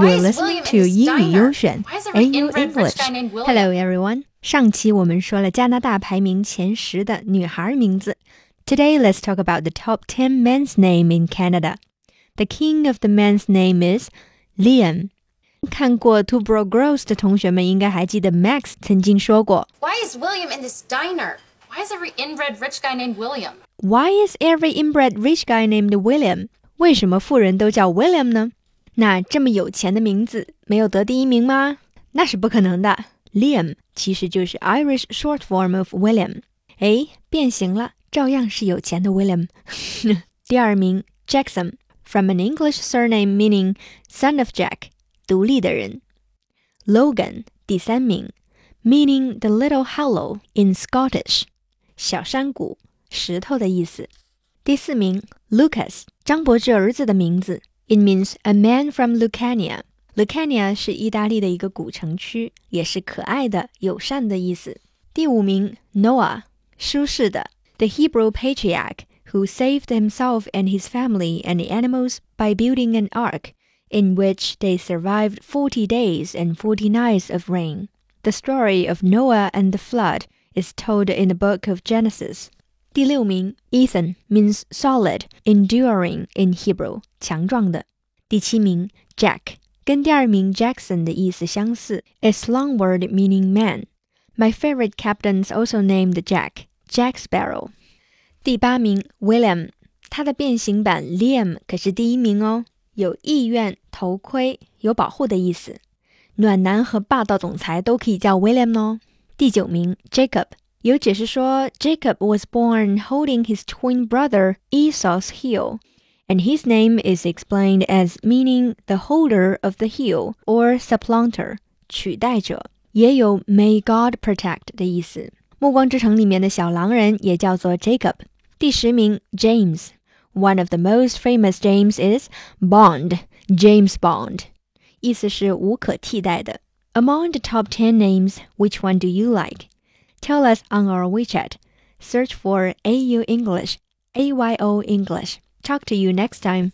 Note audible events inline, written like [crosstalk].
You're listening to to 英语优选 AU English. Hello everyone. 上期我们说了加拿大排名前十的女孩名字。Today let's talk about the top 10 men's name in Canada. The king of the men's name is Liam. 看过 Two Broke Girls 的同学们应该还记得 Max 曾经说过，Why is William in this diner? Why is every inbred rich guy named William? Why is every inbred rich guy named William? 为什么富人都叫 William 呢？那这么有钱的名字没有得第一名吗？那是不可能的。Liam 其实就是 Irish short form of William。哎，变形了，照样是有钱的 William。第二名 [laughs] Jackson，from an English surname meaning son of Jack，独立的人。Logan 第三名，meaning the little hollow in Scottish，小山谷、石头的意思。第四名 Lucas，张柏芝儿子的名字。 It means a man from Lucania. Lucania 是意大利的一个古城区，也是可爱的、友善的意思。第五名，Noah，舒适的，the Hebrew patriarch who saved himself and his family and the animals by building an ark, in which they survived forty days and forty nights of rain. The story of Noah and the flood is told in the book of Genesis. 第六名，Ethan means solid, enduring in Hebrew，强壮的。第七名，Jack 跟第二名 Jackson 的意思相似，is long word meaning man. My favorite captains also named Jack, Jack Sparrow. 第八名，William，他的变形版 Liam 可是第一名哦，有意愿、头盔、有保护的意思。暖男和霸道总裁都可以叫 William 哦。第九名，Jacob。 有解释说，Jacob was born holding his twin brother Esau's heel, and his name is explained as meaning the holder of the heel or supplanter，取代者，也有 May God protect 的意思。《暮光之城》里面的小狼人也叫做 Jacob。第十名，James。One of the most famous James is Bond, James Bond，意思是无可替代的。Among the top ten names, which one do you like? Tell us on our WeChat. Search for AU English, AYO English. Talk to you next time.